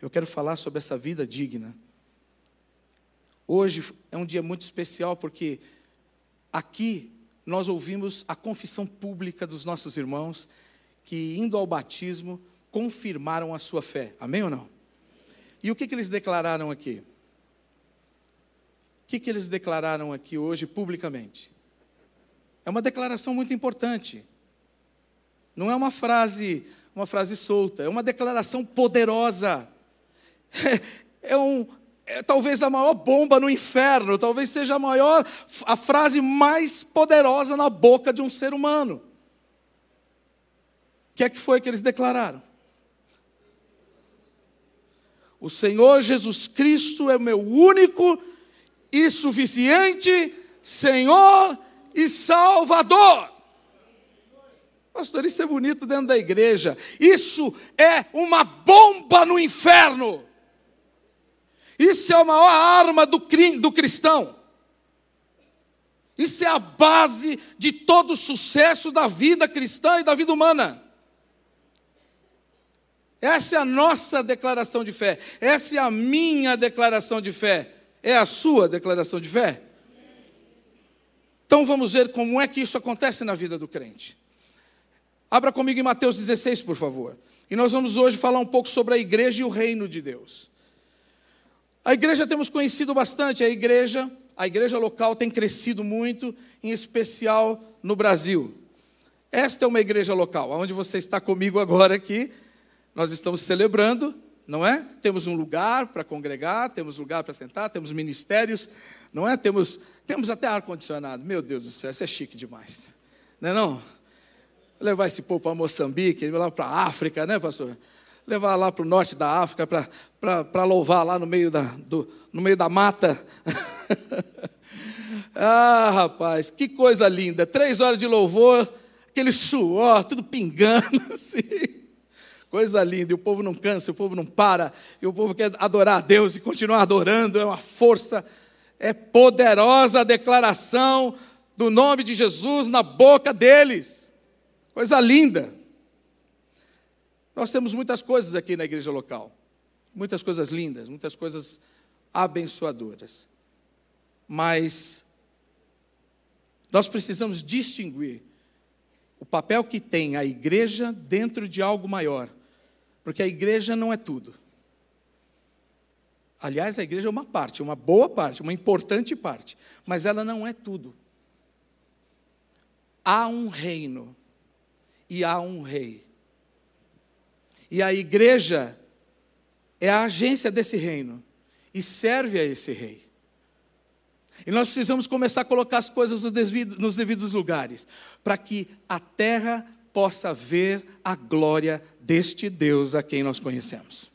Eu quero falar sobre essa vida digna. Hoje é um dia muito especial porque aqui nós ouvimos a confissão pública dos nossos irmãos que, indo ao batismo, confirmaram a sua fé. Amém ou não? E o que, que eles declararam aqui? O que, que eles declararam aqui hoje publicamente? É uma declaração muito importante. Não é uma frase, uma frase solta, é uma declaração poderosa. É, um, é talvez a maior bomba no inferno, talvez seja a maior, a frase mais poderosa na boca de um ser humano. O que é que foi que eles declararam? O Senhor Jesus Cristo é meu único e suficiente Senhor e Salvador. Pastor, isso é bonito dentro da igreja. Isso é uma bomba no inferno. Isso é a maior arma do, do cristão. Isso é a base de todo o sucesso da vida cristã e da vida humana. Essa é a nossa declaração de fé. Essa é a minha declaração de fé. É a sua declaração de fé? Então vamos ver como é que isso acontece na vida do crente. Abra comigo em Mateus 16, por favor. E nós vamos hoje falar um pouco sobre a igreja e o reino de Deus. A igreja temos conhecido bastante, a igreja, a igreja local tem crescido muito, em especial no Brasil. Esta é uma igreja local, onde você está comigo agora aqui, nós estamos celebrando, não é? Temos um lugar para congregar, temos lugar para sentar, temos ministérios, não é? Temos, temos até ar-condicionado. Meu Deus do céu, isso é chique demais. Não é não? Levar esse povo para Moçambique, levar para a África, né, pastor? Levar lá para o norte da África para louvar lá no meio da, do, no meio da mata. ah, rapaz, que coisa linda. Três horas de louvor, aquele suor, tudo pingando assim. Coisa linda, e o povo não cansa, o povo não para, e o povo quer adorar a Deus e continuar adorando, é uma força, é poderosa a declaração do nome de Jesus na boca deles. Coisa linda. Nós temos muitas coisas aqui na igreja local, muitas coisas lindas, muitas coisas abençoadoras, mas nós precisamos distinguir o papel que tem a igreja dentro de algo maior porque a igreja não é tudo. Aliás, a igreja é uma parte, uma boa parte, uma importante parte, mas ela não é tudo. Há um reino e há um rei. E a igreja é a agência desse reino e serve a esse rei. E nós precisamos começar a colocar as coisas nos devidos lugares, para que a terra possa ver a glória deste Deus a quem nós conhecemos.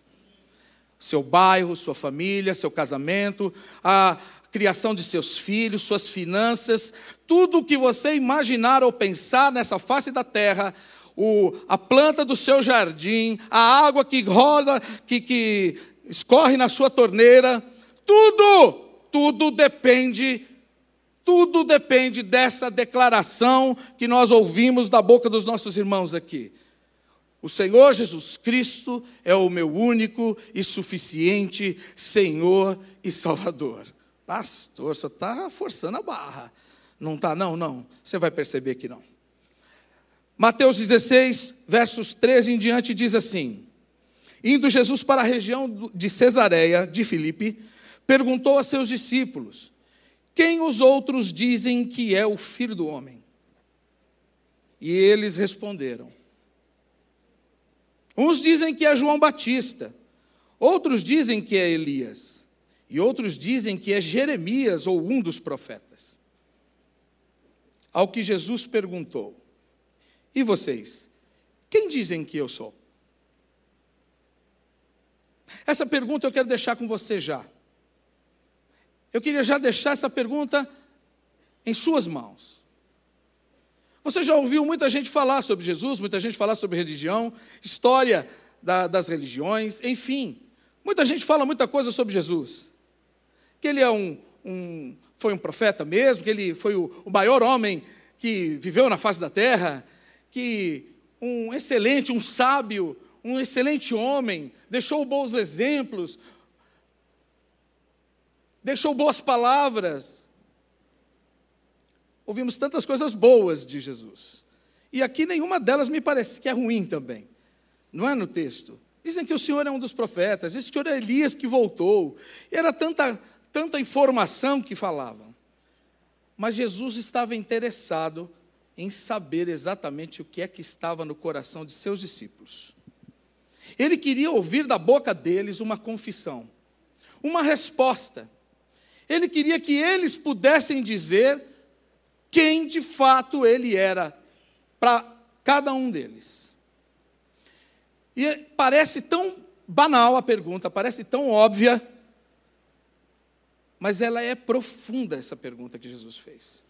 Seu bairro, sua família, seu casamento, a criação de seus filhos, suas finanças, tudo o que você imaginar ou pensar nessa face da terra, o, a planta do seu jardim, a água que rola, que, que escorre na sua torneira, tudo, tudo depende tudo depende dessa declaração que nós ouvimos da boca dos nossos irmãos aqui. O Senhor Jesus Cristo é o meu único e suficiente Senhor e Salvador. Pastor, você está forçando a barra. Não está, não, não. Você vai perceber que não. Mateus 16, versos 13 em diante, diz assim: Indo Jesus para a região de Cesareia de Filipe, perguntou a seus discípulos: quem os outros dizem que é o filho do homem? E eles responderam: Uns dizem que é João Batista, outros dizem que é Elias, e outros dizem que é Jeremias ou um dos profetas. Ao que Jesus perguntou: E vocês? Quem dizem que eu sou? Essa pergunta eu quero deixar com você já. Eu queria já deixar essa pergunta em suas mãos. Você já ouviu muita gente falar sobre Jesus, muita gente falar sobre religião, história da, das religiões, enfim. Muita gente fala muita coisa sobre Jesus. Que ele é um, um foi um profeta mesmo, que ele foi o, o maior homem que viveu na face da terra, que um excelente, um sábio, um excelente homem, deixou bons exemplos, deixou boas palavras. Ouvimos tantas coisas boas de Jesus. E aqui nenhuma delas me parece que é ruim também. Não é no texto. Dizem que o Senhor é um dos profetas, dizem que o Senhor é Elias que voltou. Era tanta, tanta informação que falavam. Mas Jesus estava interessado em saber exatamente o que é que estava no coração de seus discípulos. Ele queria ouvir da boca deles uma confissão, uma resposta. Ele queria que eles pudessem dizer quem de fato ele era para cada um deles. E parece tão banal a pergunta, parece tão óbvia, mas ela é profunda, essa pergunta que Jesus fez.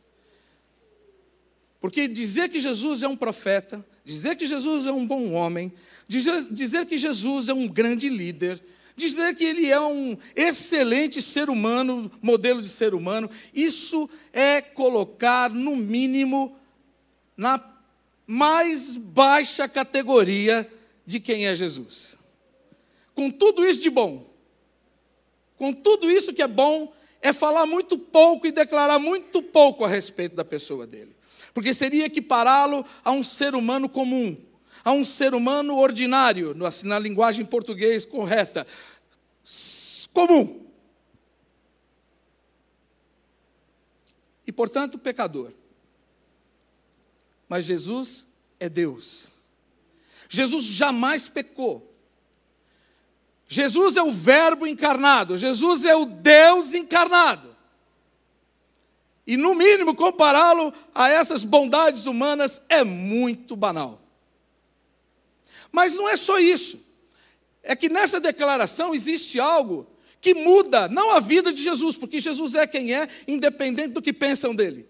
Porque dizer que Jesus é um profeta, dizer que Jesus é um bom homem, dizer que Jesus é um grande líder, dizer que ele é um excelente ser humano, modelo de ser humano, isso é colocar, no mínimo, na mais baixa categoria de quem é Jesus. Com tudo isso de bom, com tudo isso que é bom, é falar muito pouco e declarar muito pouco a respeito da pessoa dele. Porque seria equipará-lo a um ser humano comum, a um ser humano ordinário, assim, na linguagem português correta, comum. E, portanto, pecador. Mas Jesus é Deus. Jesus jamais pecou. Jesus é o Verbo encarnado. Jesus é o Deus encarnado. E, no mínimo, compará-lo a essas bondades humanas é muito banal. Mas não é só isso. É que nessa declaração existe algo que muda, não a vida de Jesus, porque Jesus é quem é, independente do que pensam dele.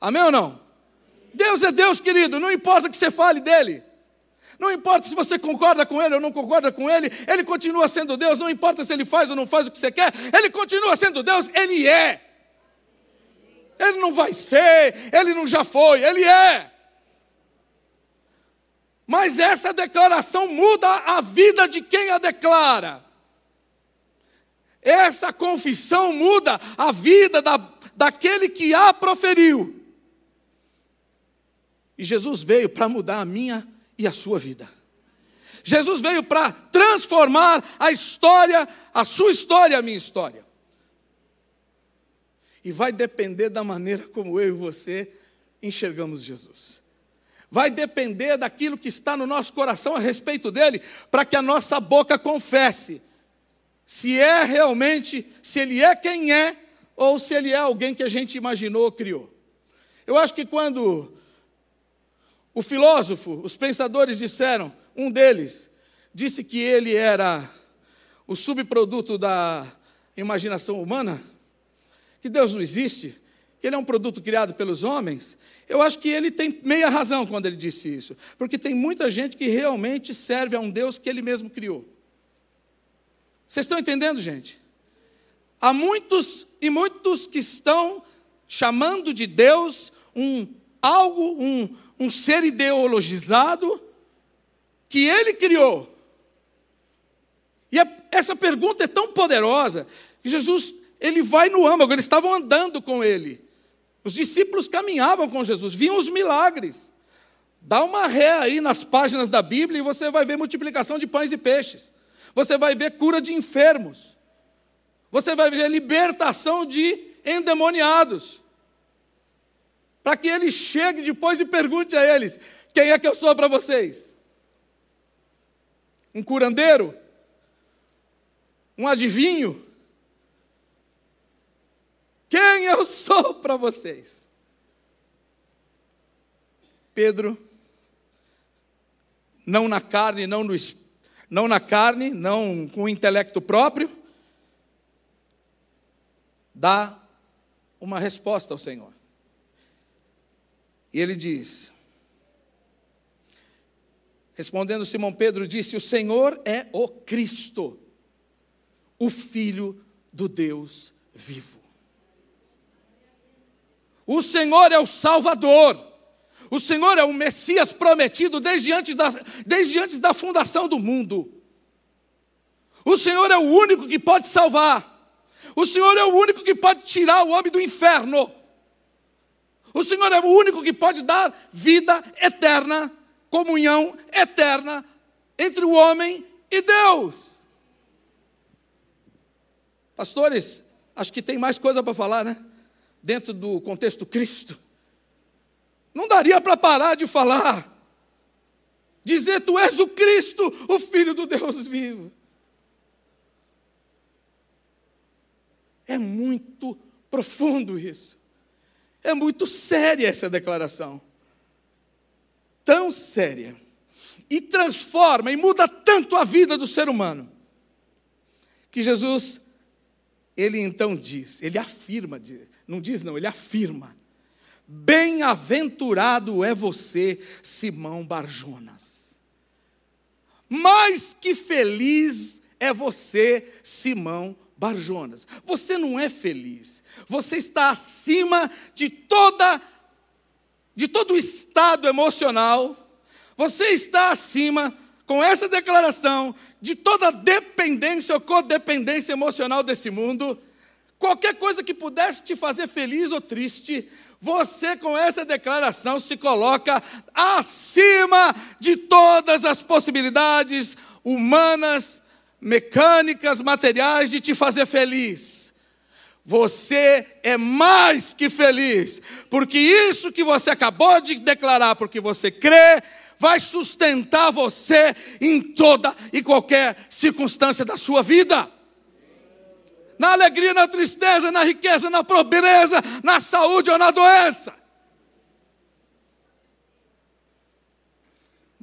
Amém ou não? Deus é Deus, querido, não importa que você fale dele. Não importa se você concorda com ele ou não concorda com ele, ele continua sendo Deus. Não importa se ele faz ou não faz o que você quer, ele continua sendo Deus. Ele é. Ele não vai ser, ele não já foi, ele é. Mas essa declaração muda a vida de quem a declara. Essa confissão muda a vida da, daquele que a proferiu. E Jesus veio para mudar a minha e a sua vida. Jesus veio para transformar a história, a sua história, a minha história. E vai depender da maneira como eu e você enxergamos Jesus. Vai depender daquilo que está no nosso coração a respeito dele, para que a nossa boca confesse se é realmente, se ele é quem é, ou se ele é alguém que a gente imaginou ou criou. Eu acho que quando o filósofo, os pensadores disseram, um deles disse que ele era o subproduto da imaginação humana, que Deus não existe, que ele é um produto criado pelos homens. Eu acho que ele tem meia razão quando ele disse isso, porque tem muita gente que realmente serve a um Deus que ele mesmo criou. Vocês estão entendendo, gente? Há muitos e muitos que estão chamando de Deus um algo, um, um ser ideologizado que ele criou. E a, essa pergunta é tão poderosa que Jesus, ele vai no âmago, eles estavam andando com ele. Os discípulos caminhavam com Jesus, viam os milagres. Dá uma ré aí nas páginas da Bíblia e você vai ver multiplicação de pães e peixes. Você vai ver cura de enfermos. Você vai ver libertação de endemoniados para que ele chegue depois e pergunte a eles: quem é que eu sou para vocês? Um curandeiro? Um adivinho? Quem eu sou para vocês? Pedro, não na carne, não no não na carne, não com o intelecto próprio, dá uma resposta ao Senhor. E ele diz: Respondendo Simão Pedro, disse: O Senhor é o Cristo, o Filho do Deus vivo. O Senhor é o Salvador. O Senhor é o Messias prometido desde antes da, desde antes da fundação do mundo. O Senhor é o único que pode salvar. O Senhor é o único que pode tirar o homem do inferno. O Senhor é o único que pode dar vida eterna, comunhão eterna entre o homem e Deus. Pastores, acho que tem mais coisa para falar, né? Dentro do contexto Cristo. Não daria para parar de falar. Dizer, Tu és o Cristo, o Filho do Deus vivo. É muito profundo isso. É muito séria essa declaração. Tão séria. E transforma e muda tanto a vida do ser humano. Que Jesus, ele então diz, ele afirma, não diz não, ele afirma Bem-aventurado é você, Simão Barjonas. Mais que feliz é você, Simão Barjonas. Você não é feliz. Você está acima de toda de todo o estado emocional. Você está acima com essa declaração de toda dependência ou codependência emocional desse mundo. Qualquer coisa que pudesse te fazer feliz ou triste, você, com essa declaração, se coloca acima de todas as possibilidades humanas, mecânicas, materiais de te fazer feliz. Você é mais que feliz, porque isso que você acabou de declarar, porque você crê, vai sustentar você em toda e qualquer circunstância da sua vida na alegria, na tristeza, na riqueza, na pobreza, na saúde ou na doença.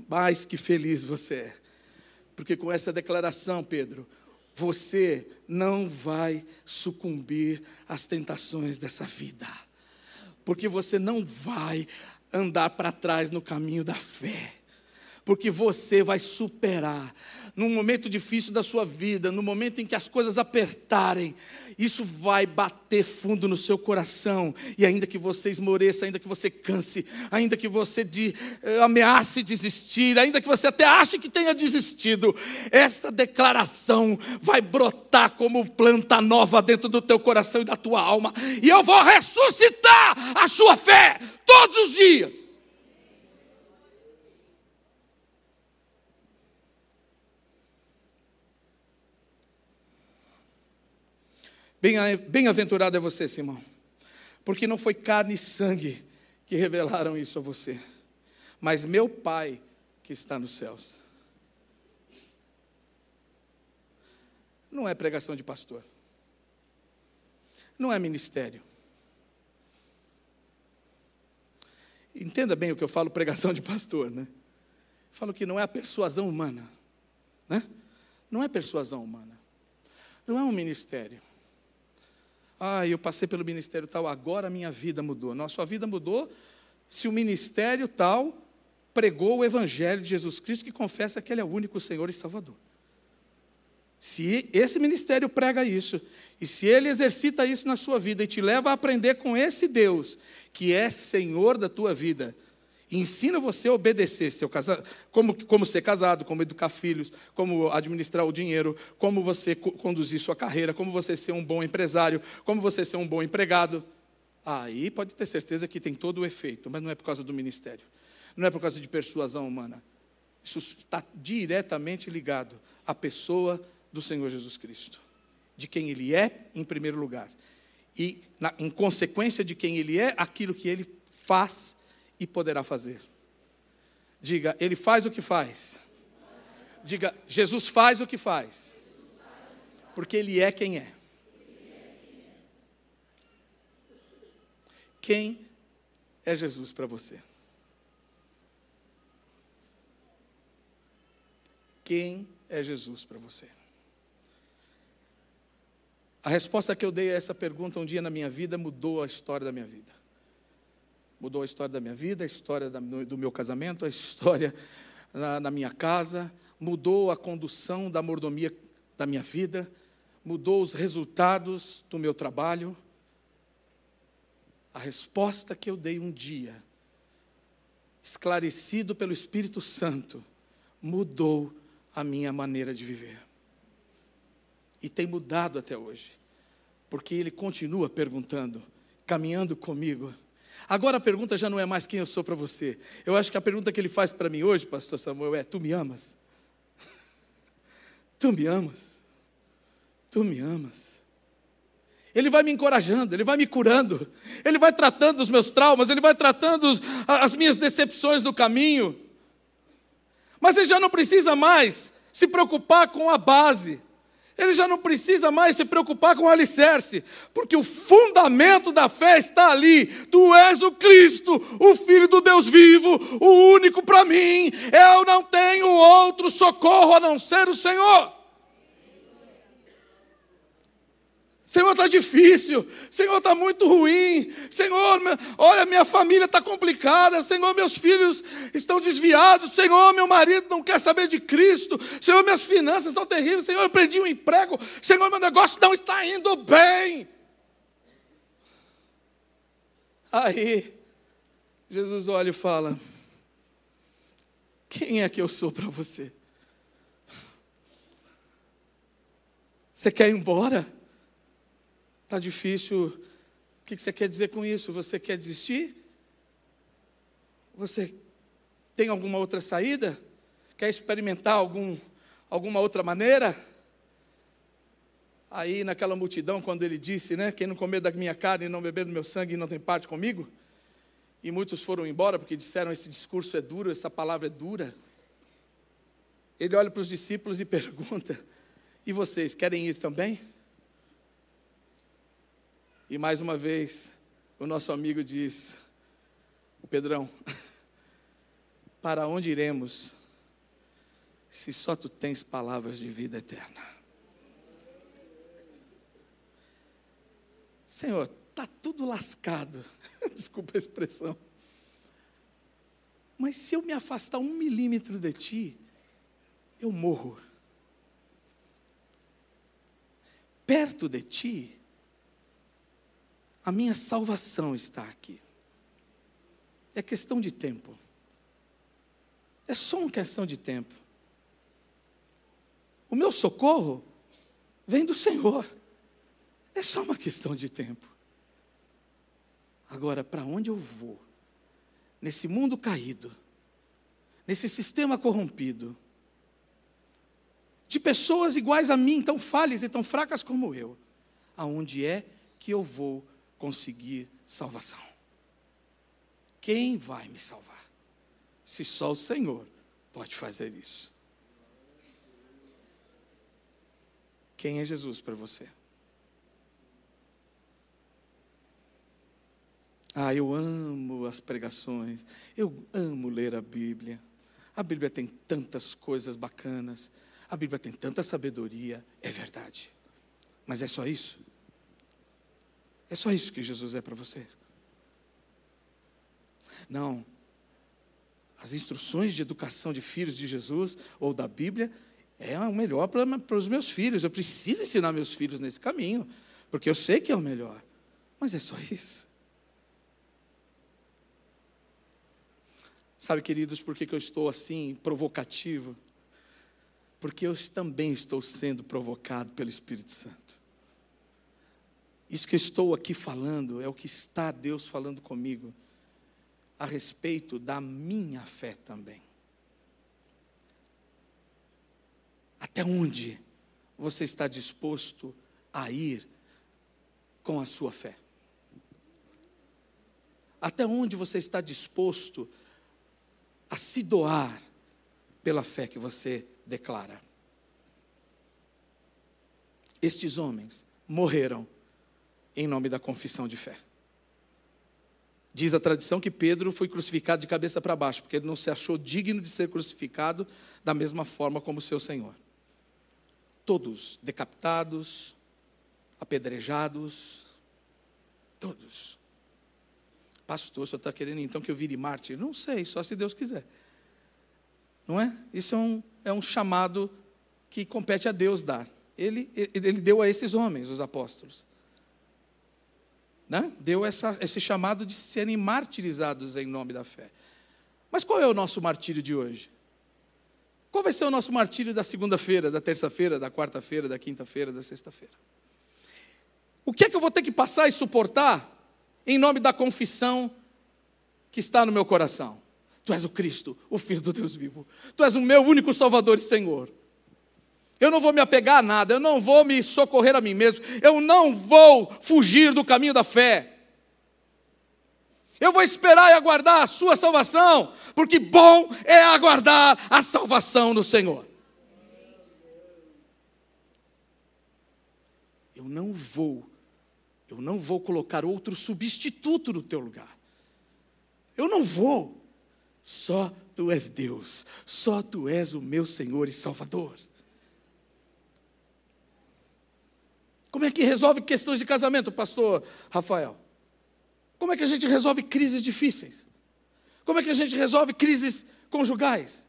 Mais que feliz você é, porque com essa declaração, Pedro, você não vai sucumbir às tentações dessa vida, porque você não vai andar para trás no caminho da fé porque você vai superar. Num momento difícil da sua vida, no momento em que as coisas apertarem, isso vai bater fundo no seu coração. E ainda que você esmoreça, ainda que você canse, ainda que você de, eh, ameace desistir, ainda que você até ache que tenha desistido, essa declaração vai brotar como planta nova dentro do teu coração e da tua alma. E eu vou ressuscitar a sua fé todos os dias. Bem-aventurado é você, Simão, porque não foi carne e sangue que revelaram isso a você, mas meu Pai que está nos céus. Não é pregação de pastor, não é ministério. Entenda bem o que eu falo, pregação de pastor, né? Eu falo que não é a persuasão humana, né? Não é persuasão humana, não é um ministério. Ah, eu passei pelo ministério tal, agora a minha vida mudou. Não, a sua vida mudou se o ministério tal pregou o evangelho de Jesus Cristo que confessa que ele é o único Senhor e Salvador. Se esse ministério prega isso, e se ele exercita isso na sua vida e te leva a aprender com esse Deus, que é Senhor da tua vida, ensina você a obedecer, seu casa... como, como ser casado, como educar filhos, como administrar o dinheiro, como você conduzir sua carreira, como você ser um bom empresário, como você ser um bom empregado. Aí pode ter certeza que tem todo o efeito, mas não é por causa do ministério, não é por causa de persuasão humana. Isso está diretamente ligado à pessoa do Senhor Jesus Cristo, de quem Ele é, em primeiro lugar, e, na, em consequência de quem Ele é, aquilo que Ele faz e poderá fazer. Diga, Ele faz o que faz. Diga, Jesus faz o que faz. Porque Ele é quem é. Quem é Jesus para você? Quem é Jesus para você? A resposta que eu dei a essa pergunta um dia na minha vida mudou a história da minha vida mudou a história da minha vida, a história do meu casamento, a história na, na minha casa, mudou a condução da mordomia da minha vida, mudou os resultados do meu trabalho. A resposta que eu dei um dia esclarecido pelo Espírito Santo, mudou a minha maneira de viver. E tem mudado até hoje, porque ele continua perguntando, caminhando comigo. Agora a pergunta já não é mais quem eu sou para você. Eu acho que a pergunta que ele faz para mim hoje, pastor Samuel, é: Tu me amas? tu me amas? Tu me amas? Ele vai me encorajando, Ele vai me curando, Ele vai tratando os meus traumas, Ele vai tratando as minhas decepções do caminho. Mas Ele já não precisa mais se preocupar com a base, Ele já não precisa mais se preocupar com o alicerce, porque o fundamento da fé está ali. Tu és o Cristo, o Filho do Deus vivo, o único para mim. Eu não tenho outro socorro a não ser o Senhor. Senhor, está difícil. Senhor, está muito ruim. Senhor, olha, minha família está complicada. Senhor, meus filhos estão desviados. Senhor, meu marido não quer saber de Cristo. Senhor, minhas finanças estão terríveis. Senhor, eu perdi um emprego. Senhor, meu negócio não está indo bem. Aí, Jesus olha e fala: Quem é que eu sou para você? Você quer ir embora? Está difícil. O que você quer dizer com isso? Você quer desistir? Você tem alguma outra saída? Quer experimentar algum, alguma outra maneira? Aí naquela multidão, quando ele disse, né? Quem não comer da minha carne e não beber do meu sangue não tem parte comigo. E muitos foram embora porque disseram: esse discurso é duro, essa palavra é dura. Ele olha para os discípulos e pergunta: E vocês querem ir também? E mais uma vez, o nosso amigo diz: O Pedrão, para onde iremos se só tu tens palavras de vida eterna? Senhor, está tudo lascado, desculpa a expressão. Mas se eu me afastar um milímetro de ti, eu morro. Perto de ti, a minha salvação está aqui. É questão de tempo. É só uma questão de tempo. O meu socorro vem do Senhor. É só uma questão de tempo. Agora, para onde eu vou? Nesse mundo caído, nesse sistema corrompido, de pessoas iguais a mim, tão falhas e tão fracas como eu, aonde é que eu vou conseguir salvação. Quem vai me salvar? Se só o Senhor pode fazer isso. Quem é Jesus para você? Ah, eu amo as pregações, eu amo ler a Bíblia. A Bíblia tem tantas coisas bacanas, a Bíblia tem tanta sabedoria, é verdade. Mas é só isso? É só isso que Jesus é para você. Não. As instruções de educação de filhos de Jesus ou da Bíblia é o melhor para, os meus filhos. Eu preciso ensinar meus filhos nesse caminho, porque eu sei que é o melhor. Mas é só isso. Sabe, queridos, por que eu estou assim, provocativo? Porque eu também estou sendo provocado pelo Espírito Santo. Isso que eu estou aqui falando é o que está Deus falando comigo a respeito da minha fé também. Até onde você está disposto a ir com a sua fé? Até onde você está disposto a se doar pela fé que você declara? Estes homens morreram em nome da confissão de fé. Diz a tradição que Pedro foi crucificado de cabeça para baixo, porque ele não se achou digno de ser crucificado da mesma forma como seu Senhor. Todos decapitados, apedrejados, todos. Pastor, só está querendo então que eu vire mártir? Não sei, só se Deus quiser. Não é? Isso é um, é um chamado que compete a Deus dar. Ele, ele deu a esses homens, os apóstolos né? deu essa, esse chamado de serem martirizados em nome da fé. Mas qual é o nosso martírio de hoje? Qual vai ser o nosso martírio da segunda-feira, da terça-feira, da quarta-feira, da quinta-feira, da sexta-feira? O que é que eu vou ter que passar e suportar em nome da confissão que está no meu coração? Tu és o Cristo, o Filho do Deus vivo. Tu és o meu único Salvador e Senhor. Eu não vou me apegar a nada, eu não vou me socorrer a mim mesmo, eu não vou fugir do caminho da fé. Eu vou esperar e aguardar a sua salvação, porque bom é aguardar a salvação do Senhor. Eu não vou, eu não vou colocar outro substituto no teu lugar. Eu não vou. Só tu és Deus, só tu és o meu Senhor e Salvador. Como é que resolve questões de casamento, pastor Rafael? Como é que a gente resolve crises difíceis? Como é que a gente resolve crises conjugais?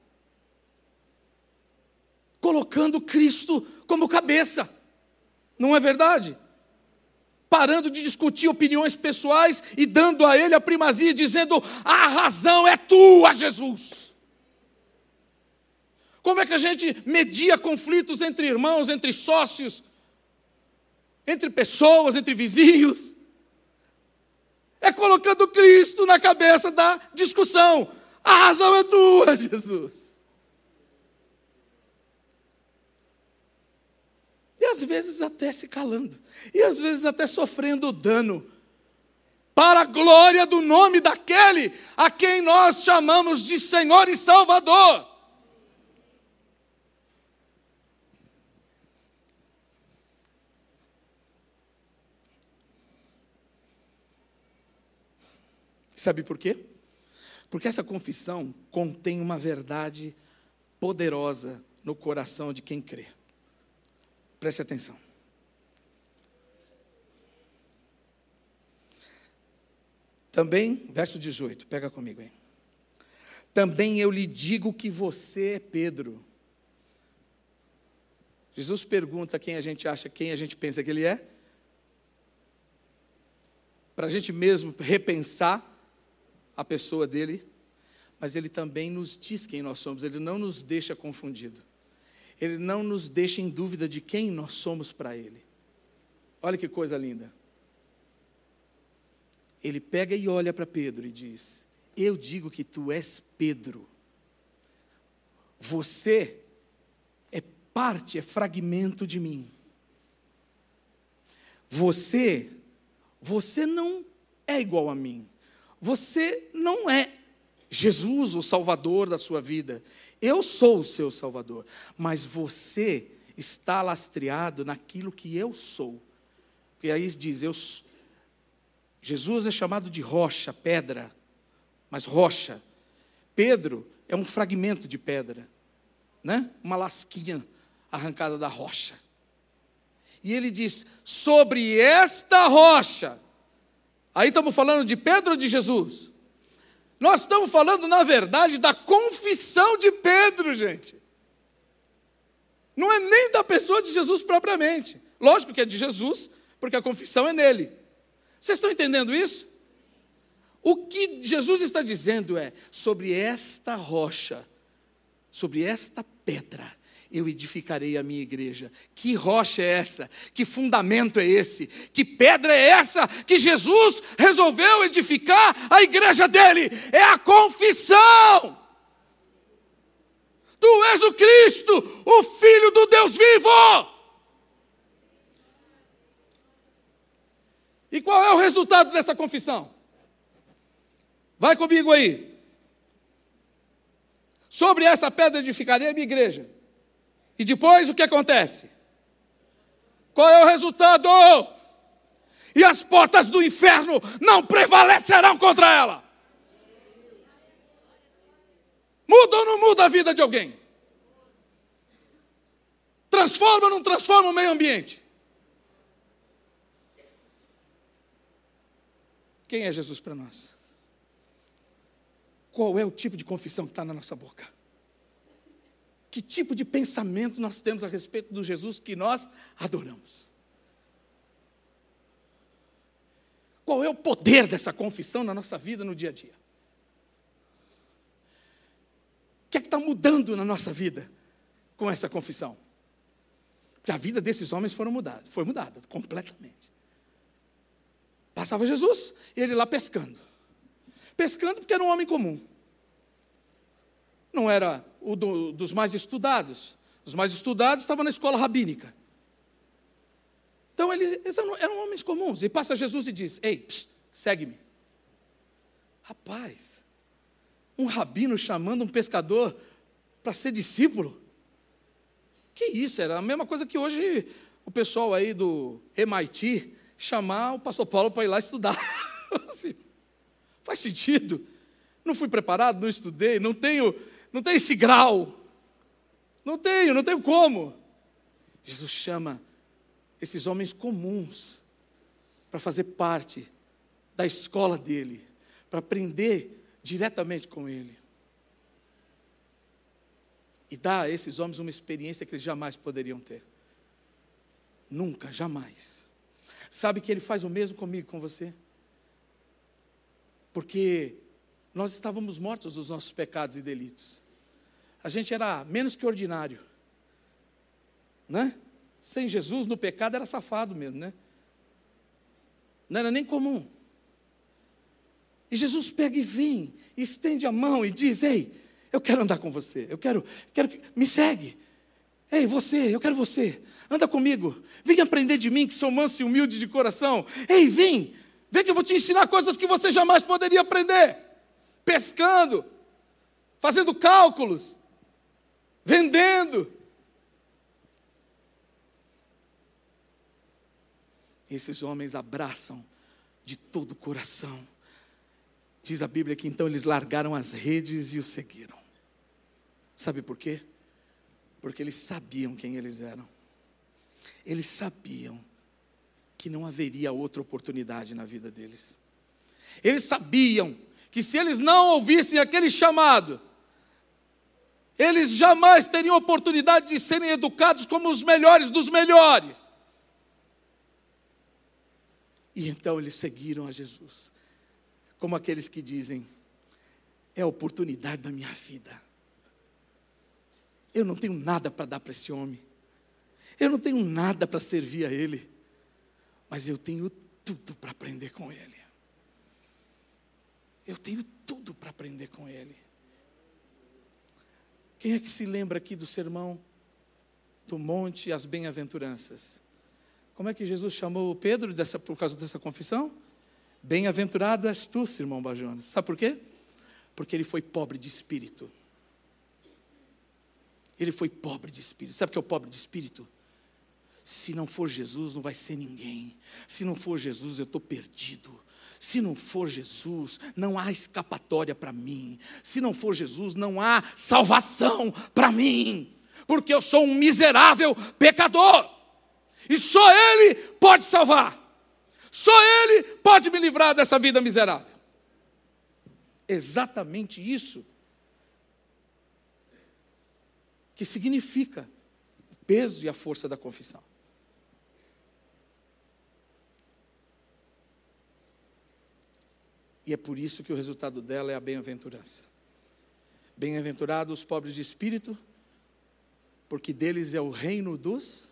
Colocando Cristo como cabeça, não é verdade? Parando de discutir opiniões pessoais e dando a Ele a primazia, dizendo: a razão é tua, Jesus. Como é que a gente media conflitos entre irmãos, entre sócios, entre pessoas, entre vizinhos? É colocando Cristo na cabeça da discussão. A razão é tua, Jesus. E às vezes até se calando, e às vezes até sofrendo dano, para a glória do nome daquele a quem nós chamamos de Senhor e Salvador. Sabe por quê? Porque essa confissão contém uma verdade poderosa no coração de quem crê. Preste atenção. Também, verso 18, pega comigo aí. Também eu lhe digo que você é Pedro. Jesus pergunta quem a gente acha, quem a gente pensa que ele é. Para a gente mesmo repensar a pessoa dele, mas ele também nos diz quem nós somos, ele não nos deixa confundido. Ele não nos deixa em dúvida de quem nós somos para ele. Olha que coisa linda. Ele pega e olha para Pedro e diz: Eu digo que tu és Pedro. Você é parte, é fragmento de mim. Você, você não é igual a mim. Você não é Jesus, o Salvador da sua vida. Eu sou o seu Salvador. Mas você está lastreado naquilo que eu sou. E aí diz: eu, Jesus é chamado de rocha, pedra, mas rocha. Pedro é um fragmento de pedra, né? uma lasquinha arrancada da rocha. E ele diz: sobre esta rocha Aí estamos falando de Pedro ou de Jesus? Nós estamos falando, na verdade, da confissão de Pedro, gente. Não é nem da pessoa de Jesus propriamente. Lógico que é de Jesus, porque a confissão é nele. Vocês estão entendendo isso? O que Jesus está dizendo é: sobre esta rocha, sobre esta pedra, eu edificarei a minha igreja. Que rocha é essa? Que fundamento é esse? Que pedra é essa que Jesus resolveu edificar a igreja dele? É a confissão. Tu és o Cristo, o Filho do Deus vivo. E qual é o resultado dessa confissão? Vai comigo aí. Sobre essa pedra edificarei a minha igreja. E depois o que acontece? Qual é o resultado? E as portas do inferno não prevalecerão contra ela. Muda ou não muda a vida de alguém? Transforma ou não transforma o meio ambiente? Quem é Jesus para nós? Qual é o tipo de confissão que está na nossa boca? Que tipo de pensamento nós temos a respeito do Jesus que nós adoramos. Qual é o poder dessa confissão na nossa vida no dia a dia? está mudando na nossa vida com essa confissão? Porque a vida desses homens foram mudada, foi mudada completamente. Passava Jesus ele lá pescando. Pescando porque era um homem comum. Não era o do, dos mais estudados. Os mais estudados estavam na escola rabínica. Então eles, eles eram, eram, homens comuns. E passa Jesus e diz: Ei, segue-me. Rapaz, um rabino chamando um pescador para ser discípulo? Que isso? Era a mesma coisa que hoje o pessoal aí do MIT chamar o pastor Paulo para ir lá estudar. faz sentido. Não fui preparado, não estudei, não tenho, não tenho esse grau. Não tenho, não tenho como. Jesus chama esses homens comuns para fazer parte da escola dele, para aprender diretamente com ele. E dá a esses homens uma experiência que eles jamais poderiam ter. Nunca, jamais. Sabe que ele faz o mesmo comigo, com você? Porque nós estávamos mortos dos nossos pecados e delitos. A gente era menos que ordinário. Né? Sem Jesus, no pecado, era safado mesmo, né? Não era nem comum. E Jesus pega e vem, estende a mão e diz: Ei, eu quero andar com você, eu quero, quero me segue. Ei, você, eu quero você. Anda comigo. Vem aprender de mim, que sou manso e humilde de coração. Ei, vem. Vem que eu vou te ensinar coisas que você jamais poderia aprender. Pescando, fazendo cálculos, vendendo. Esses homens abraçam de todo o coração. Diz a Bíblia que então eles largaram as redes e o seguiram. Sabe por quê? Porque eles sabiam quem eles eram. Eles sabiam que não haveria outra oportunidade na vida deles. Eles sabiam que se eles não ouvissem aquele chamado, eles jamais teriam oportunidade de serem educados como os melhores dos melhores. E então eles seguiram a Jesus, como aqueles que dizem: é a oportunidade da minha vida. Eu não tenho nada para dar para esse homem. Eu não tenho nada para servir a ele. Mas eu tenho tudo para aprender com ele. Eu tenho tudo para aprender com ele. Quem é que se lembra aqui do sermão do monte e as bem-aventuranças? Como é que Jesus chamou Pedro dessa, por causa dessa confissão? Bem-aventurado és tu, irmão Bajonas. Sabe por quê? Porque ele foi pobre de espírito. Ele foi pobre de espírito. Sabe o que é o pobre de espírito? Se não for Jesus, não vai ser ninguém. Se não for Jesus, eu estou perdido. Se não for Jesus, não há escapatória para mim. Se não for Jesus, não há salvação para mim. Porque eu sou um miserável pecador. E só Ele pode salvar. Só Ele pode me livrar dessa vida miserável. Exatamente isso que significa o peso e a força da confissão. E é por isso que o resultado dela é a bem-aventurança. Bem-aventurados os pobres de espírito, porque deles é o reino dos.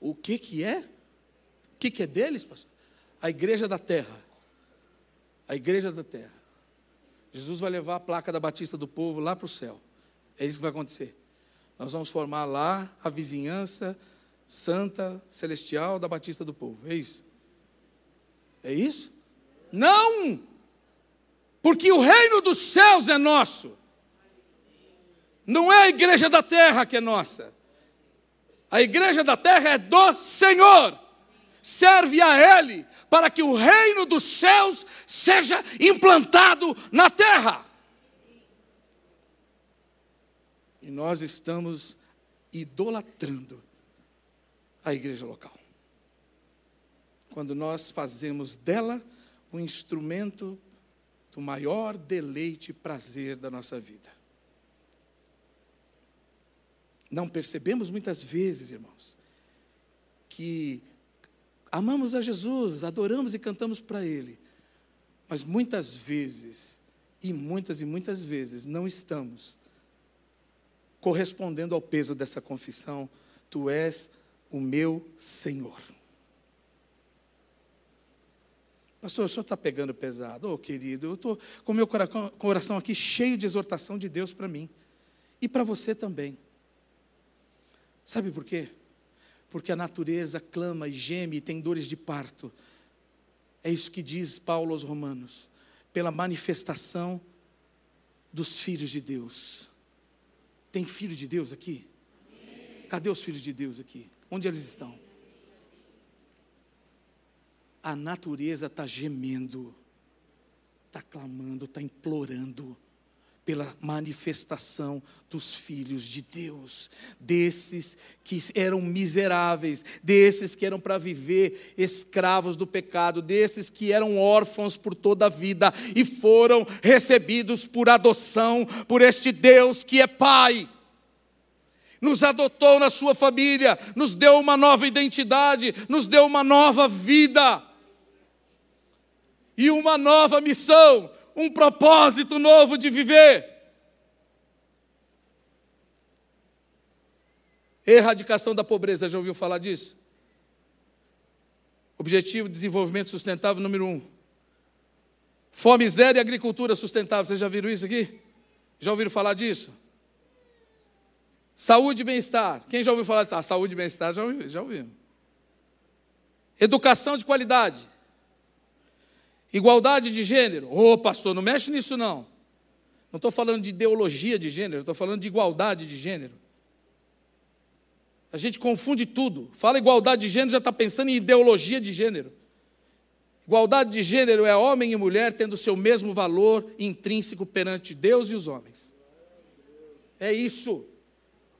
O que que é? O que que é deles, pastor? A igreja da terra. A igreja da terra. Jesus vai levar a placa da Batista do Povo lá para o céu. É isso que vai acontecer. Nós vamos formar lá a vizinhança santa, celestial da Batista do Povo. É isso? É isso? Não! Porque o reino dos céus é nosso. Não é a igreja da terra que é nossa. A igreja da terra é do Senhor. Serve a Ele para que o reino dos céus seja implantado na terra. E nós estamos idolatrando a igreja local. Quando nós fazemos dela um instrumento do maior deleite e prazer da nossa vida. Não percebemos muitas vezes, irmãos, que amamos a Jesus, adoramos e cantamos para Ele, mas muitas vezes, e muitas e muitas vezes, não estamos correspondendo ao peso dessa confissão: Tu és o meu Senhor. Pastor, o senhor está pegando pesado. Ô oh, querido, eu estou com o meu coração aqui cheio de exortação de Deus para mim. E para você também. Sabe por quê? Porque a natureza clama e geme e tem dores de parto. É isso que diz Paulo aos Romanos. Pela manifestação dos filhos de Deus. Tem filho de Deus aqui? Cadê os filhos de Deus aqui? Onde eles estão? A natureza está gemendo, está clamando, está implorando pela manifestação dos filhos de Deus, desses que eram miseráveis, desses que eram para viver escravos do pecado, desses que eram órfãos por toda a vida e foram recebidos por adoção por este Deus que é Pai. Nos adotou na sua família, nos deu uma nova identidade, nos deu uma nova vida e uma nova missão, um propósito novo de viver. Erradicação da pobreza, já ouviu falar disso? Objetivo de desenvolvimento sustentável número um. Fome zero e agricultura sustentável. Vocês já viram isso aqui? Já ouviram falar disso? Saúde e bem-estar. Quem já ouviu falar disso? Ah, saúde e bem-estar, já ouviu, já ouviu. Educação de qualidade. Igualdade de gênero. Ô, oh, pastor, não mexe nisso não. Não estou falando de ideologia de gênero, estou falando de igualdade de gênero. A gente confunde tudo. Fala igualdade de gênero, já está pensando em ideologia de gênero. Igualdade de gênero é homem e mulher tendo o seu mesmo valor intrínseco perante Deus e os homens. É isso.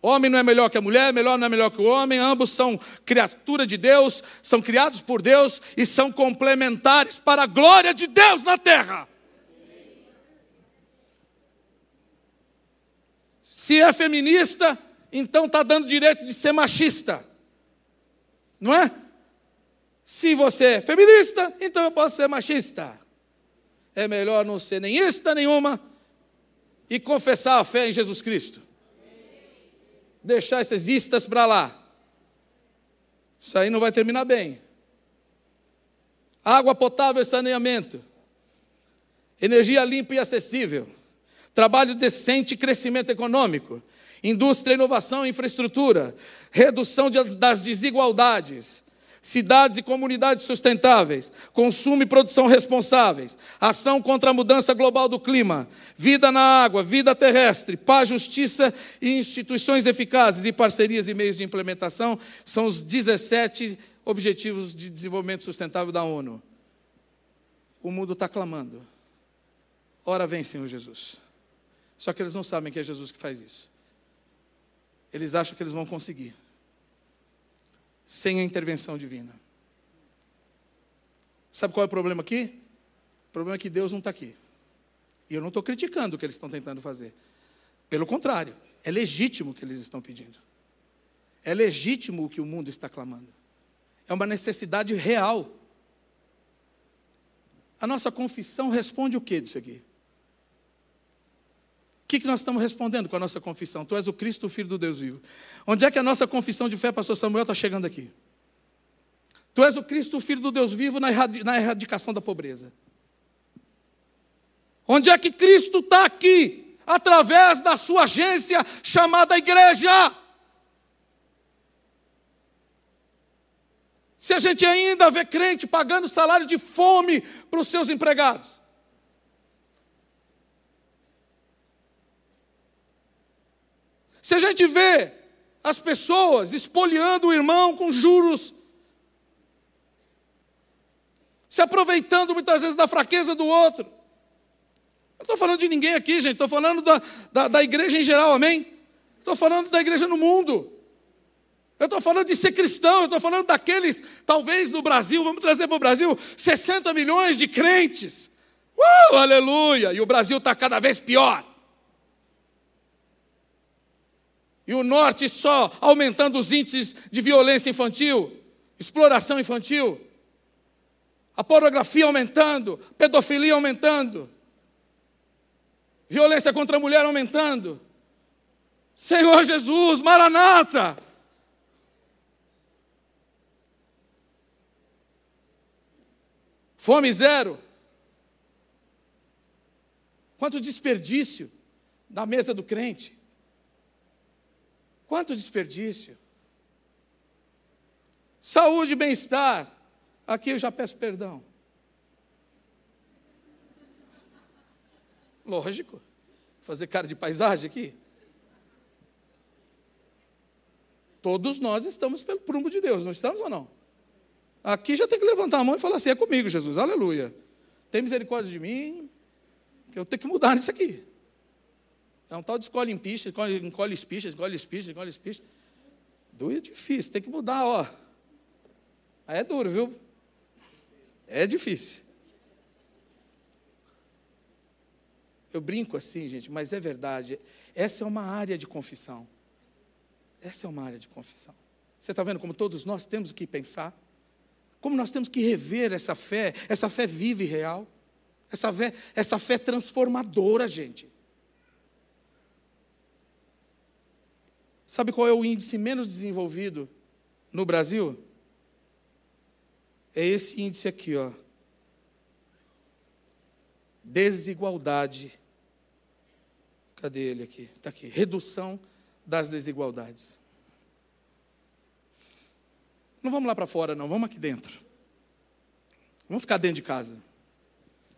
Homem não é melhor que a mulher, melhor não é melhor que o homem, ambos são criatura de Deus, são criados por Deus e são complementares para a glória de Deus na terra. Se é feminista, então está dando direito de ser machista, não é? Se você é feminista, então eu posso ser machista. É melhor não ser nem ista nenhuma e confessar a fé em Jesus Cristo deixar essas istas para lá. Isso aí não vai terminar bem. Água potável e saneamento. Energia limpa e acessível. Trabalho decente e crescimento econômico. Indústria, inovação e infraestrutura. Redução das desigualdades cidades e comunidades sustentáveis, consumo e produção responsáveis, ação contra a mudança global do clima, vida na água, vida terrestre, paz, justiça e instituições eficazes e parcerias e meios de implementação são os 17 Objetivos de Desenvolvimento Sustentável da ONU. O mundo está clamando. Ora vem, Senhor Jesus. Só que eles não sabem que é Jesus que faz isso. Eles acham que eles vão conseguir sem a intervenção divina. Sabe qual é o problema aqui? O problema é que Deus não está aqui. E eu não estou criticando o que eles estão tentando fazer. Pelo contrário, é legítimo o que eles estão pedindo. É legítimo o que o mundo está clamando. É uma necessidade real. A nossa confissão responde o que disso aqui? Que, que nós estamos respondendo com a nossa confissão? Tu és o Cristo, o Filho do Deus vivo. Onde é que a nossa confissão de fé, pastor Samuel, está chegando aqui? Tu és o Cristo, o Filho do Deus vivo, na erradicação da pobreza. Onde é que Cristo está aqui? Através da sua agência chamada igreja. Se a gente ainda vê crente pagando salário de fome para os seus empregados. Se a gente vê as pessoas espoliando o irmão com juros, se aproveitando muitas vezes da fraqueza do outro. Não estou falando de ninguém aqui, gente, estou falando da, da, da igreja em geral, amém? Estou falando da igreja no mundo. Eu estou falando de ser cristão, eu estou falando daqueles, talvez no Brasil, vamos trazer para o Brasil, 60 milhões de crentes. Uh, aleluia! E o Brasil está cada vez pior. E o norte só aumentando os índices de violência infantil, exploração infantil, a pornografia aumentando, pedofilia aumentando, violência contra a mulher aumentando. Senhor Jesus, Maranata! Fome zero. Quanto desperdício na mesa do crente. Quanto desperdício. Saúde e bem-estar. Aqui eu já peço perdão. Lógico. Fazer cara de paisagem aqui. Todos nós estamos pelo prumo de Deus, não estamos ou não? Aqui já tem que levantar a mão e falar assim: é comigo, Jesus, aleluia. Tem misericórdia de mim, que eu tenho que mudar nisso aqui. É um tal de escolhe em escolhe, encolhe espicha, escolhe espicha, escolhe espicha. Duro é difícil, tem que mudar, ó. Aí é duro, viu? É difícil. Eu brinco assim, gente, mas é verdade. Essa é uma área de confissão. Essa é uma área de confissão. Você está vendo como todos nós temos que pensar? Como nós temos que rever essa fé, essa fé viva e real, essa fé, essa fé transformadora, gente. Sabe qual é o índice menos desenvolvido no Brasil? É esse índice aqui, ó. Desigualdade. Cadê ele aqui? Está aqui. Redução das desigualdades. Não vamos lá para fora, não, vamos aqui dentro. Vamos ficar dentro de casa.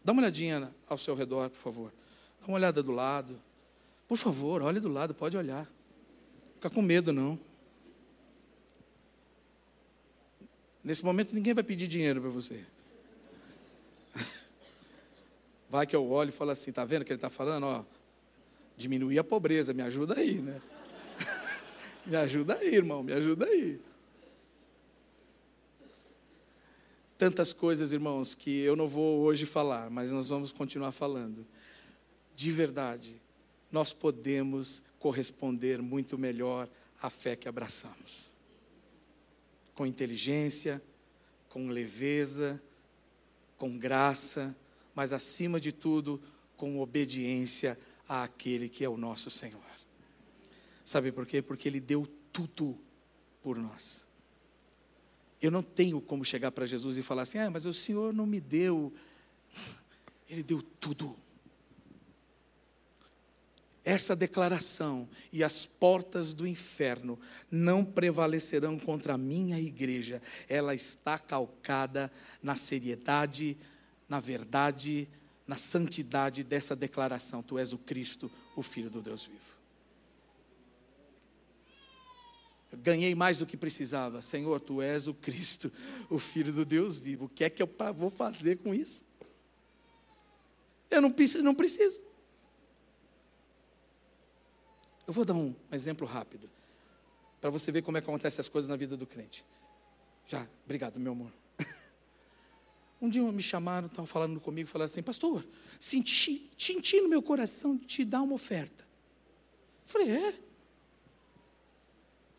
Dá uma olhadinha ao seu redor, por favor. Dá uma olhada do lado. Por favor, olhe do lado, pode olhar. Fica com medo, não. Nesse momento ninguém vai pedir dinheiro para você. Vai que eu olho e falo assim, tá vendo o que ele está falando? Ó, diminuir a pobreza, me ajuda aí, né? me ajuda aí, irmão, me ajuda aí. tantas coisas, irmãos, que eu não vou hoje falar, mas nós vamos continuar falando. De verdade, nós podemos corresponder muito melhor à fé que abraçamos. Com inteligência, com leveza, com graça, mas acima de tudo, com obediência àquele que é o nosso Senhor. Sabe por quê? Porque Ele deu tudo por nós. Eu não tenho como chegar para Jesus e falar assim: ah, mas o Senhor não me deu. Ele deu tudo. Essa declaração e as portas do inferno não prevalecerão contra a minha igreja. Ela está calcada na seriedade, na verdade, na santidade dessa declaração. Tu és o Cristo, o Filho do Deus vivo. ganhei mais do que precisava. Senhor, tu és o Cristo, o Filho do Deus vivo. O que é que eu vou fazer com isso? Eu não preciso. Não preciso. Eu vou dar um exemplo rápido, para você ver como é que acontecem as coisas na vida do crente. Já, obrigado, meu amor. Um dia me chamaram, estavam falando comigo, falaram assim, pastor, senti, senti no meu coração de te dar uma oferta. Eu falei, é?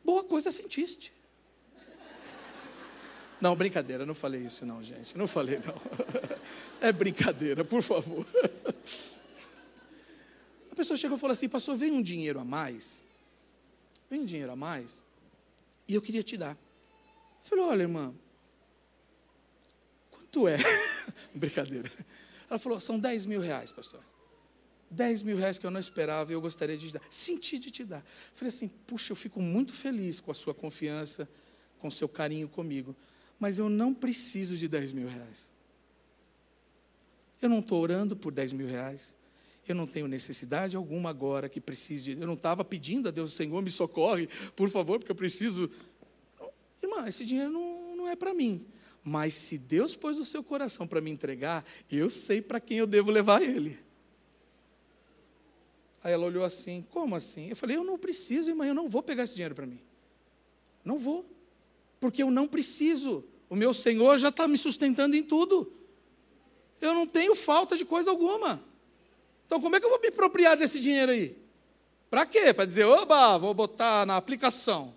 boa coisa sentiste. Não, brincadeira, não falei isso não, gente. Não falei não. É brincadeira, por favor. A pessoa chegou e falou assim, pastor, vem um dinheiro a mais. Vem um dinheiro a mais. E eu queria te dar. Eu falei, olha, irmã, quanto é? brincadeira. Ela falou, são 10 mil reais, pastor. 10 mil reais que eu não esperava e eu gostaria de te dar. Senti de te dar. Falei assim, puxa, eu fico muito feliz com a sua confiança, com o seu carinho comigo, mas eu não preciso de 10 mil reais. Eu não estou orando por 10 mil reais. Eu não tenho necessidade alguma agora que precise de. Eu não estava pedindo a Deus, Senhor, me socorre, por favor, porque eu preciso. Irmã, esse dinheiro não, não é para mim. Mas se Deus pôs o seu coração para me entregar, eu sei para quem eu devo levar ele. Aí ela olhou assim: Como assim? Eu falei: Eu não preciso, irmã, eu não vou pegar esse dinheiro para mim. Não vou. Porque eu não preciso. O meu Senhor já está me sustentando em tudo. Eu não tenho falta de coisa alguma. Então, como é que eu vou me apropriar desse dinheiro aí? Para quê? Para dizer, oba, vou botar na aplicação.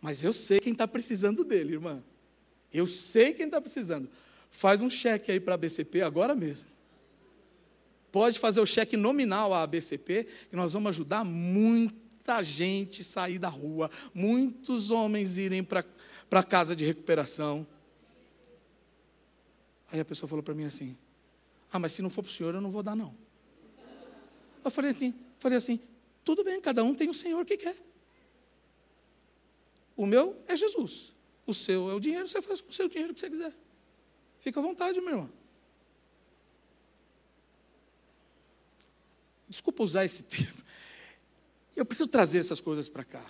Mas eu sei quem está precisando dele, irmã. Eu sei quem está precisando. Faz um cheque aí para a BCP agora mesmo Pode fazer o cheque nominal à ABCP, que nós vamos ajudar muita gente sair da rua, muitos homens irem para a casa de recuperação. Aí a pessoa falou para mim assim: Ah, mas se não for para o senhor, eu não vou dar, não. Eu falei assim, falei assim, tudo bem, cada um tem o Senhor que quer. O meu é Jesus. O seu é o dinheiro, você faz com o seu dinheiro o que você quiser. Fica à vontade, meu irmão. Desculpa usar esse termo. Eu preciso trazer essas coisas para cá.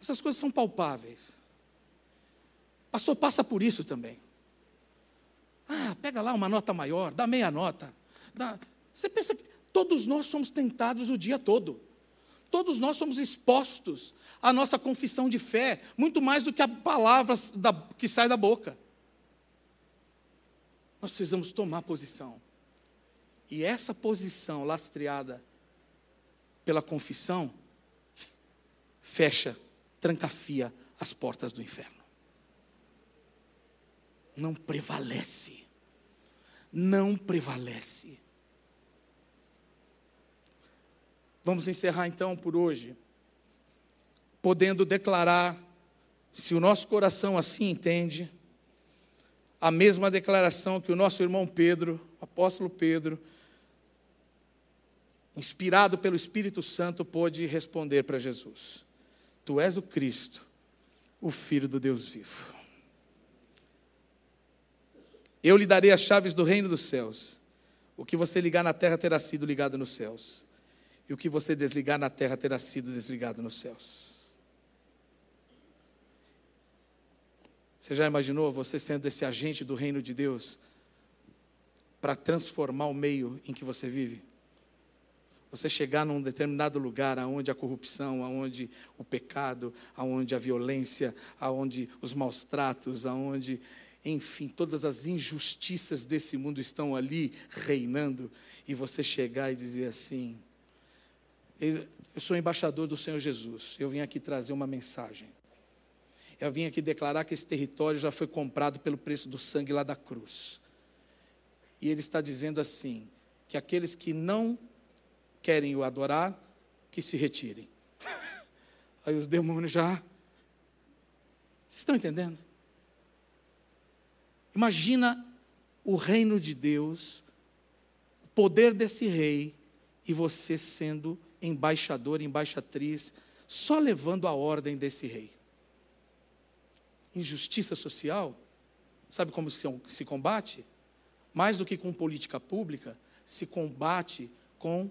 Essas coisas são palpáveis. Pastor, passa por isso também. Ah, pega lá uma nota maior, dá meia nota. Dá... Você que todos nós somos tentados o dia todo. Todos nós somos expostos à nossa confissão de fé, muito mais do que a palavra da, que sai da boca. Nós precisamos tomar posição. E essa posição lastreada pela confissão fecha, trancafia as portas do inferno. Não prevalece. Não prevalece. Vamos encerrar então por hoje, podendo declarar, se o nosso coração assim entende, a mesma declaração que o nosso irmão Pedro, apóstolo Pedro, inspirado pelo Espírito Santo, pôde responder para Jesus: Tu és o Cristo, o Filho do Deus vivo. Eu lhe darei as chaves do reino dos céus. O que você ligar na terra terá sido ligado nos céus e o que você desligar na terra terá sido desligado nos céus. Você já imaginou você sendo esse agente do reino de Deus para transformar o meio em que você vive? Você chegar num determinado lugar aonde a corrupção, aonde o pecado, aonde a violência, aonde os maus tratos, aonde enfim, todas as injustiças desse mundo estão ali reinando, e você chegar e dizer assim: eu sou embaixador do Senhor Jesus. Eu vim aqui trazer uma mensagem. Eu vim aqui declarar que esse território já foi comprado pelo preço do sangue lá da cruz. E ele está dizendo assim: que aqueles que não querem o adorar, que se retirem. Aí os demônios já. Vocês estão entendendo? Imagina o reino de Deus, o poder desse rei, e você sendo embaixador, embaixatriz, só levando a ordem desse rei. Injustiça social, sabe como se combate? Mais do que com política pública, se combate com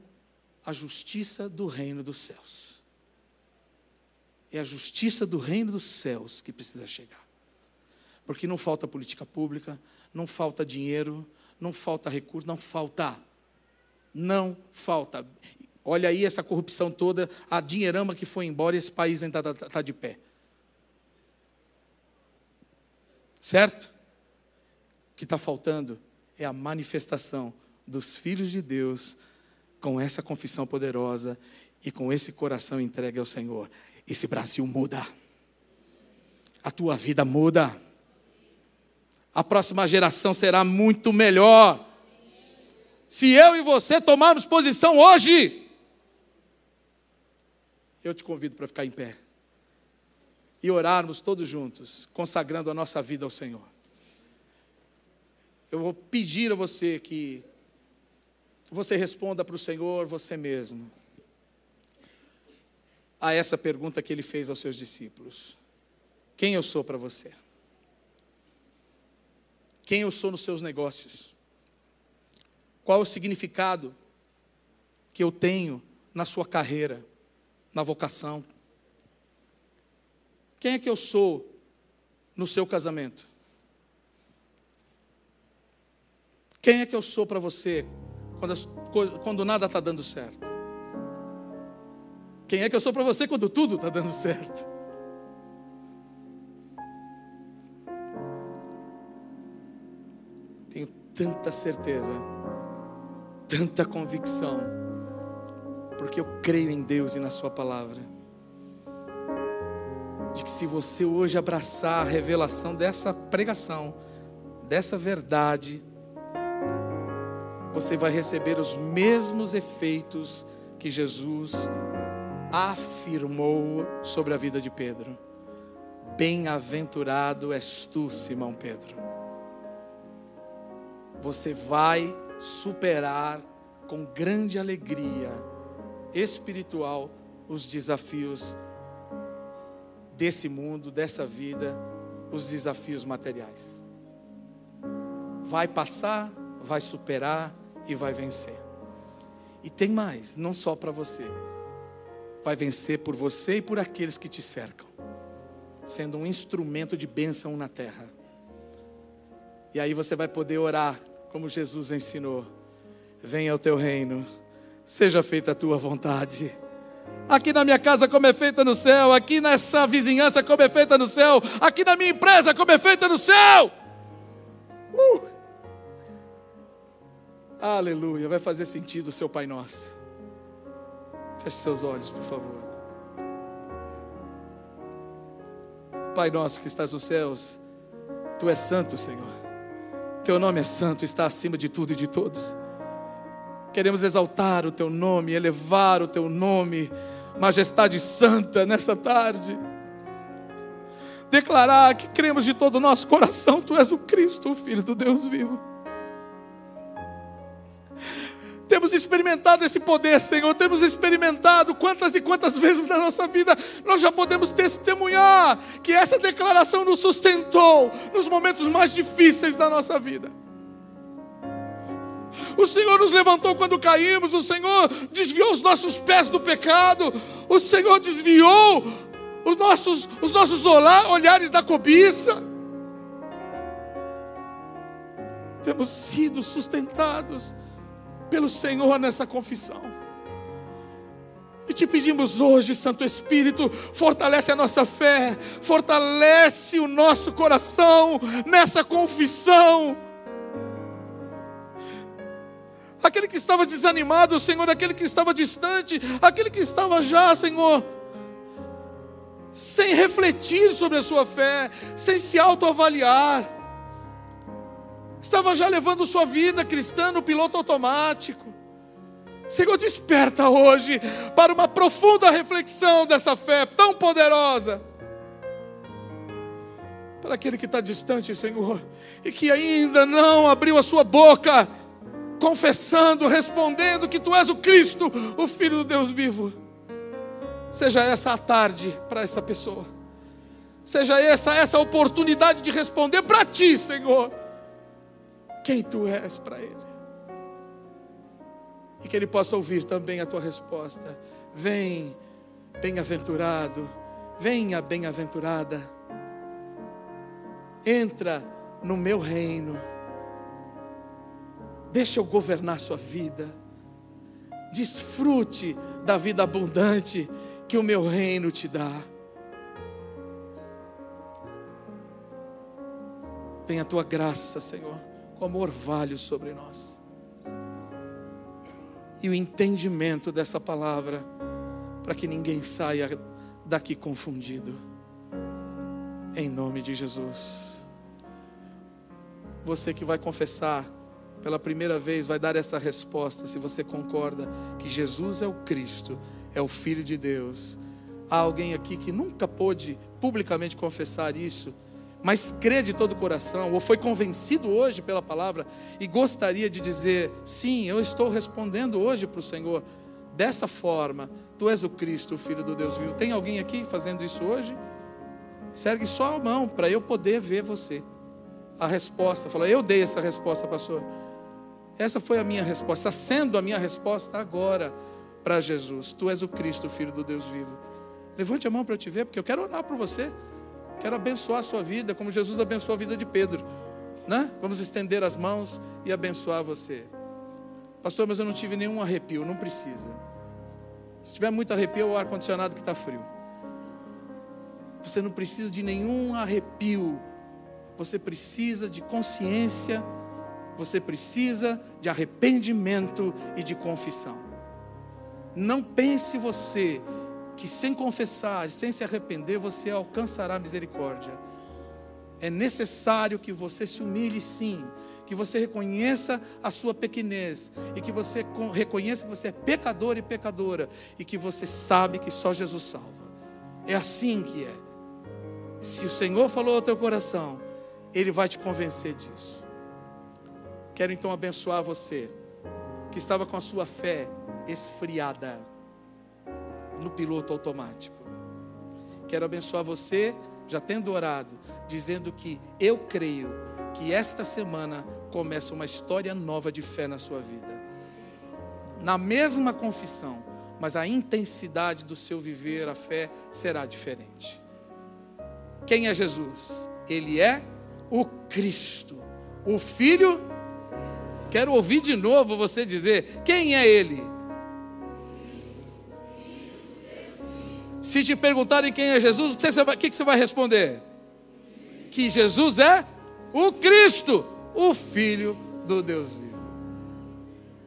a justiça do reino dos céus. É a justiça do reino dos céus que precisa chegar. Porque não falta política pública, não falta dinheiro, não falta recurso, não falta. Não falta. Olha aí essa corrupção toda, a dinheirama que foi embora e esse país ainda está tá, tá de pé. Certo? O que está faltando é a manifestação dos filhos de Deus com essa confissão poderosa e com esse coração entregue ao Senhor. Esse Brasil muda. A tua vida muda. A próxima geração será muito melhor. Se eu e você tomarmos posição hoje, eu te convido para ficar em pé e orarmos todos juntos, consagrando a nossa vida ao Senhor. Eu vou pedir a você que você responda para o Senhor você mesmo a essa pergunta que ele fez aos seus discípulos: Quem eu sou para você? Quem eu sou nos seus negócios? Qual o significado que eu tenho na sua carreira? na vocação? Quem é que eu sou no seu casamento? Quem é que eu sou para você quando, as, quando nada está dando certo? Quem é que eu sou para você quando tudo está dando certo? Tenho tanta certeza, tanta convicção porque eu creio em Deus e na Sua palavra. De que se você hoje abraçar a revelação dessa pregação, dessa verdade, você vai receber os mesmos efeitos que Jesus afirmou sobre a vida de Pedro. Bem-aventurado és tu, Simão Pedro. Você vai superar com grande alegria espiritual os desafios desse mundo, dessa vida, os desafios materiais. Vai passar, vai superar e vai vencer. E tem mais, não só para você. Vai vencer por você e por aqueles que te cercam, sendo um instrumento de bênção na terra. E aí você vai poder orar como Jesus ensinou: Venha o teu reino, seja feita a tua vontade Aqui na minha casa, como é feita no céu. Aqui nessa vizinhança, como é feita no céu. Aqui na minha empresa, como é feita no céu. Uh! Aleluia. Vai fazer sentido o seu Pai Nosso. Feche seus olhos, por favor. Pai nosso que estás nos céus, Tu és santo, Senhor. Teu nome é santo, está acima de tudo e de todos. Queremos exaltar o teu nome, elevar o teu nome, majestade santa, nessa tarde. Declarar que cremos de todo o nosso coração, tu és o Cristo, o Filho do Deus vivo. Temos experimentado esse poder, Senhor. Temos experimentado quantas e quantas vezes na nossa vida nós já podemos testemunhar que essa declaração nos sustentou nos momentos mais difíceis da nossa vida. O Senhor nos levantou quando caímos, o Senhor desviou os nossos pés do pecado, o Senhor desviou os nossos, os nossos olhares da cobiça. Temos sido sustentados pelo Senhor nessa confissão. E te pedimos hoje, Santo Espírito, fortalece a nossa fé, fortalece o nosso coração nessa confissão aquele que estava desanimado, Senhor, aquele que estava distante, aquele que estava já, Senhor, sem refletir sobre a sua fé, sem se autoavaliar, estava já levando sua vida cristã no piloto automático. Senhor, desperta hoje para uma profunda reflexão dessa fé tão poderosa. Para aquele que está distante, Senhor, e que ainda não abriu a sua boca confessando, respondendo que tu és o Cristo, o Filho do Deus vivo. Seja essa a tarde para essa pessoa. Seja essa essa oportunidade de responder para ti, Senhor, quem tu és para ele. E que ele possa ouvir também a tua resposta. Vem, bem-aventurado, venha bem-aventurada. Entra no meu reino Deixa eu governar sua vida. Desfrute da vida abundante que o meu reino te dá. Tem a tua graça, Senhor, como orvalho sobre nós. E o entendimento dessa palavra, para que ninguém saia daqui confundido. Em nome de Jesus. Você que vai confessar pela primeira vez, vai dar essa resposta, se você concorda que Jesus é o Cristo, é o Filho de Deus. Há alguém aqui que nunca pôde publicamente confessar isso, mas crê de todo o coração, ou foi convencido hoje pela palavra e gostaria de dizer: sim, eu estou respondendo hoje para o Senhor dessa forma. Tu és o Cristo, o Filho do Deus vivo. Tem alguém aqui fazendo isso hoje? Sergue só a mão para eu poder ver você. A resposta, fala, eu dei essa resposta, pastor. Essa foi a minha resposta, está sendo a minha resposta agora para Jesus. Tu és o Cristo, Filho do Deus vivo. Levante a mão para eu te ver, porque eu quero orar por você. Quero abençoar a sua vida, como Jesus abençoou a vida de Pedro. Né? Vamos estender as mãos e abençoar você. Pastor, mas eu não tive nenhum arrepio, não precisa. Se tiver muito arrepio, é o ar-condicionado que está frio. Você não precisa de nenhum arrepio. Você precisa de consciência você precisa de arrependimento e de confissão. Não pense você que sem confessar, sem se arrepender, você alcançará misericórdia. é necessário que você se humilhe sim, que você reconheça a sua pequenez e que você reconheça que você é pecador e pecadora e que você sabe que só Jesus salva. É assim que é. Se o Senhor falou ao teu coração, Ele vai te convencer disso. Quero então abençoar você que estava com a sua fé esfriada no piloto automático. Quero abençoar você, já tendo orado, dizendo que eu creio que esta semana começa uma história nova de fé na sua vida. Na mesma confissão, mas a intensidade do seu viver, a fé será diferente. Quem é Jesus? Ele é o Cristo, o Filho. Quero ouvir de novo você dizer: quem é Ele? Se te perguntarem quem é Jesus, o que você vai, que você vai responder? Que Jesus é o Cristo, o Filho do Deus vivo.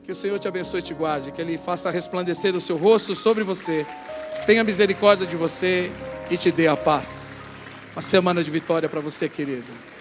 Que o Senhor te abençoe e te guarde, que Ele faça resplandecer o seu rosto sobre você, tenha misericórdia de você e te dê a paz. Uma semana de vitória para você, querido.